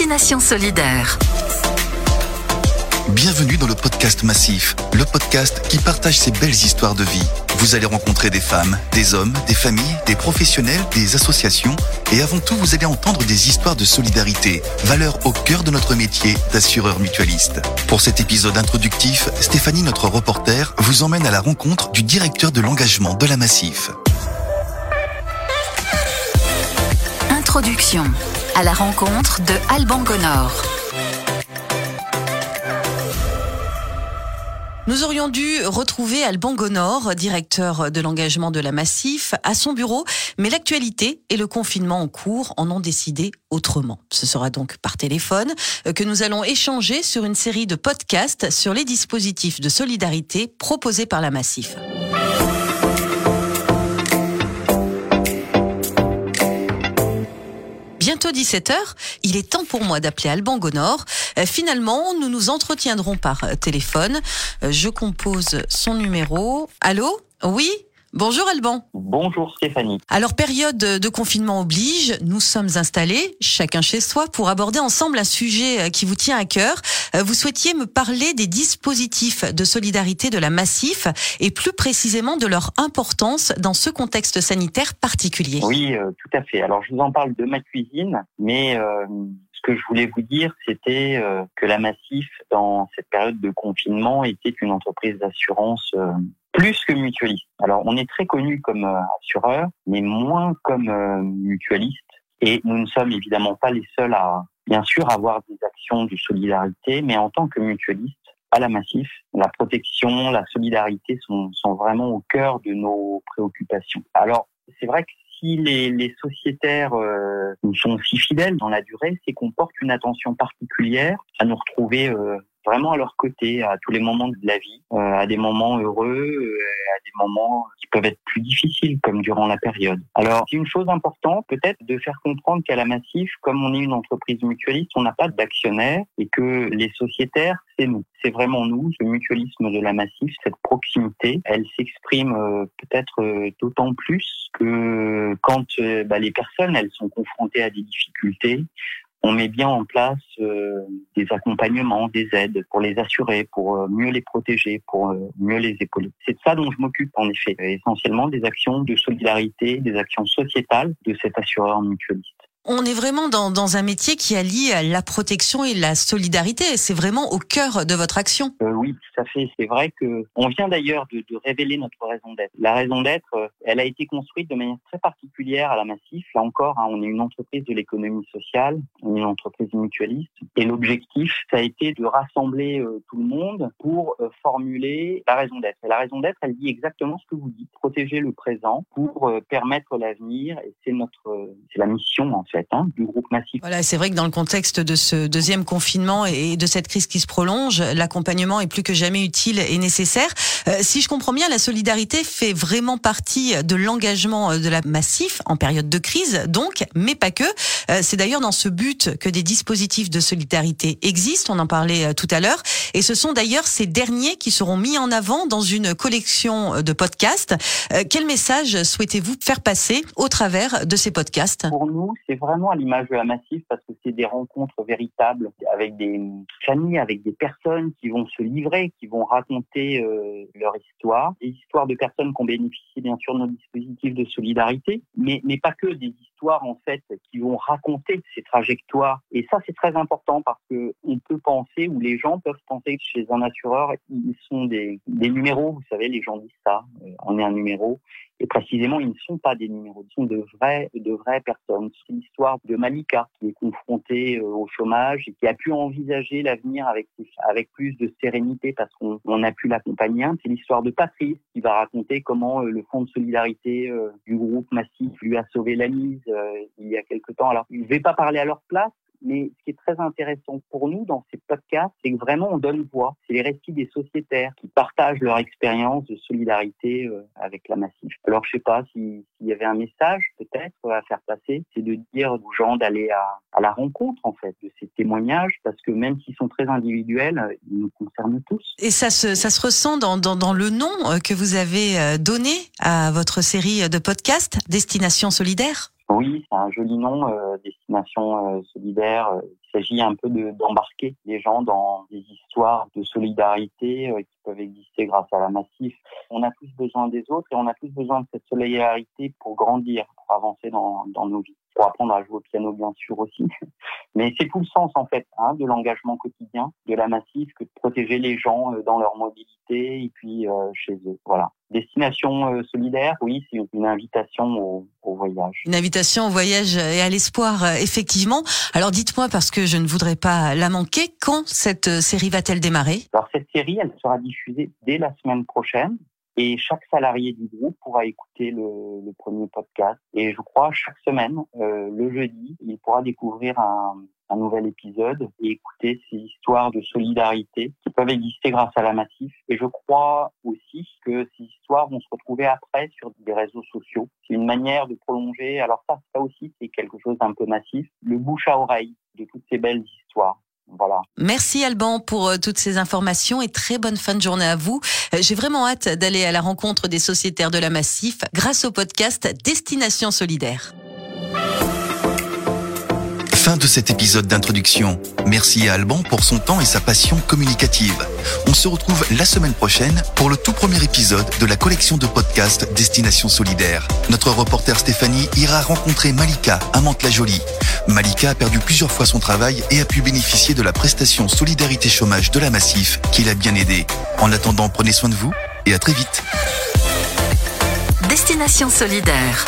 Destination Solidaire. Bienvenue dans le podcast Massif, le podcast qui partage ces belles histoires de vie. Vous allez rencontrer des femmes, des hommes, des familles, des professionnels, des associations et avant tout, vous allez entendre des histoires de solidarité, valeur au cœur de notre métier d'assureur mutualiste. Pour cet épisode introductif, Stéphanie, notre reporter, vous emmène à la rencontre du directeur de l'engagement de la Massif. Introduction à la rencontre de Alban Gonor. Nous aurions dû retrouver Alban Gonor, directeur de l'engagement de la Massif, à son bureau, mais l'actualité et le confinement en cours en ont décidé autrement. Ce sera donc par téléphone que nous allons échanger sur une série de podcasts sur les dispositifs de solidarité proposés par la Massif. Bientôt 17h. Il est temps pour moi d'appeler Alban Gonor. Euh, finalement, nous nous entretiendrons par euh, téléphone. Euh, je compose son numéro. Allô? Oui? Bonjour Alban. Bonjour Stéphanie. Alors période de confinement oblige, nous sommes installés, chacun chez soi, pour aborder ensemble un sujet euh, qui vous tient à cœur. Euh, vous souhaitiez me parler des dispositifs de solidarité de la Massif et plus précisément de leur importance dans ce contexte sanitaire particulier. Oui, euh, tout à fait. Alors je vous en parle de ma cuisine, mais ce que je voulais vous dire, c'était que la Massif, dans cette période de confinement, était une entreprise d'assurance plus que mutualiste. Alors, on est très connu comme euh, assureur, mais moins comme euh, mutualiste. Et nous ne sommes évidemment pas les seuls à, bien sûr, avoir des actions de solidarité, mais en tant que mutualiste, à la Massif, la protection, la solidarité sont, sont vraiment au cœur de nos préoccupations. Alors, c'est vrai que si les, sociétaires euh, sont si fidèles dans la durée, c'est qu'on porte une attention particulière à nous retrouver euh, vraiment à leur côté à tous les moments de la vie, euh, à des moments heureux, euh, à des moments peuvent être plus difficiles, comme durant la période. Alors, c'est une chose importante, peut-être, de faire comprendre qu'à la Massif, comme on est une entreprise mutualiste, on n'a pas d'actionnaires et que les sociétaires, c'est nous. C'est vraiment nous, ce mutualisme de la Massif, cette proximité, elle s'exprime euh, peut-être d'autant plus que quand bah, les personnes, elles sont confrontées à des difficultés, on met bien en place euh, des accompagnements, des aides pour les assurer, pour euh, mieux les protéger, pour euh, mieux les épauler. C'est de ça dont je m'occupe en effet, essentiellement des actions de solidarité, des actions sociétales de cet assureur mutualiste. On est vraiment dans, un métier qui allie la protection et la solidarité. C'est vraiment au cœur de votre action. Euh, oui, tout à fait. C'est vrai que on vient d'ailleurs de, révéler notre raison d'être. La raison d'être, euh, elle a été construite de manière très particulière à la Massif. Là encore, hein, on est une entreprise de l'économie sociale, on est une entreprise mutualiste. Et l'objectif, ça a été de rassembler euh, tout le monde pour formuler la raison d'être. Et la raison d'être, elle dit exactement ce que vous dites protéger le présent pour permettre l'avenir. Et c'est notre, c'est la mission en Hein, du groupe massif. Voilà, c'est vrai que dans le contexte de ce deuxième confinement et de cette crise qui se prolonge, l'accompagnement est plus que jamais utile et nécessaire. Euh, si je comprends bien, la solidarité fait vraiment partie de l'engagement de la massif en période de crise, donc, mais pas que. Euh, c'est d'ailleurs dans ce but que des dispositifs de solidarité existent. On en parlait euh, tout à l'heure, et ce sont d'ailleurs ces derniers qui seront mis en avant dans une collection de podcasts. quel message souhaitez-vous faire passer au travers de ces podcasts? Pour nous, c'est vraiment à l'image de la Massif parce que c'est des rencontres véritables avec des familles, avec des personnes qui vont se livrer, qui vont raconter euh, leur histoire, des histoires de personnes qui ont bénéficié bien sûr de nos dispositifs de solidarité, mais, mais pas que des histoires en fait qui vont raconter ces trajectoires. Et ça c'est très important parce que on peut penser ou les gens peuvent penser que chez un assureur ils sont des, numéros. Vous savez, les gens disent ça, euh, on est un numéro. Et précisément, ils ne sont pas des numéros, ils sont de vraies, de vraies personnes. C'est l'histoire de Malika, qui est confrontée euh, au chômage et qui a pu envisager l'avenir avec, avec plus de sérénité parce qu'on a pu l'accompagner. C'est l'histoire de Patrice, qui va raconter comment euh, le Fonds de solidarité du groupe Massif lui a sauvé la mise il y a quelque temps. Alors, je ne vais pas parler à leur place, mais ce qui est très intéressant pour nous dans ces podcasts, c'est que vraiment on donne voix. C'est les récits des sociétaires qui partagent leur expérience de solidarité euh, avec la Massif. Alors je sais pas s'il y avait un message peut-être à faire passer, c'est de dire aux gens d'aller à, la rencontre en fait de ces témoignages, parce que même s'ils sont très individuels, ils nous concernent tous. Et ça se, ressent dans, le nom euh, que vous avez euh, donné à votre série de podcasts, Destination Solidaire? Oui, c'est un joli nom, euh, destination euh, solidaire, euh, s'agit un peu d'embarquer les gens dans des histoires de solidarité qui peuvent exister grâce à la Massif. On a tous besoin des autres et on a tous besoin de cette solidarité pour grandir, pour avancer dans, nos vies pour apprendre à jouer au piano bien sûr aussi. Mais c'est tout le sens en fait hein, de l'engagement quotidien de la Massif que de protéger les gens euh, dans leur mobilité et puis euh, chez eux. Voilà. Destination euh, solidaire, oui, c'est une invitation au, voyage. Une invitation au voyage et à l'espoir, effectivement. Alors dites-moi, parce que je ne voudrais pas la manquer, quand cette série va-t-elle démarrer? Alors cette série, elle sera diffusée dès la semaine prochaine. Et chaque salarié du groupe pourra écouter le, premier podcast. Et je crois chaque semaine, euh, le jeudi, il pourra découvrir un, un, nouvel épisode et écouter ces histoires de solidarité peuvent exister grâce à la Massif. Et je crois aussi que ces histoires vont se retrouver après sur des réseaux sociaux. C'est une manière de prolonger. Alors ça, ça aussi, c'est quelque chose d'un peu massif. Le bouche à oreille de toutes ces belles histoires. Voilà. Merci Alban pour euh, toutes ces informations et très bonne fin de journée à vous. Euh, j'ai vraiment hâte d'aller à la rencontre des sociétaires de la Massif grâce au podcast Destination Solidaire. Fin de cet épisode d'introduction. Merci à Alban pour son temps et sa passion communicative. On se retrouve la semaine prochaine pour le tout premier épisode de la collection de podcasts Destination Solidaire. Notre reporter Stéphanie ira rencontrer Malika à Mantes-la-Jolie. Malika a perdu plusieurs fois son travail et a pu bénéficier de la prestation Solidarité Chômage de la Massif qui l'a bien aidé. En attendant, prenez soin de vous et à très vite. Destination Solidaire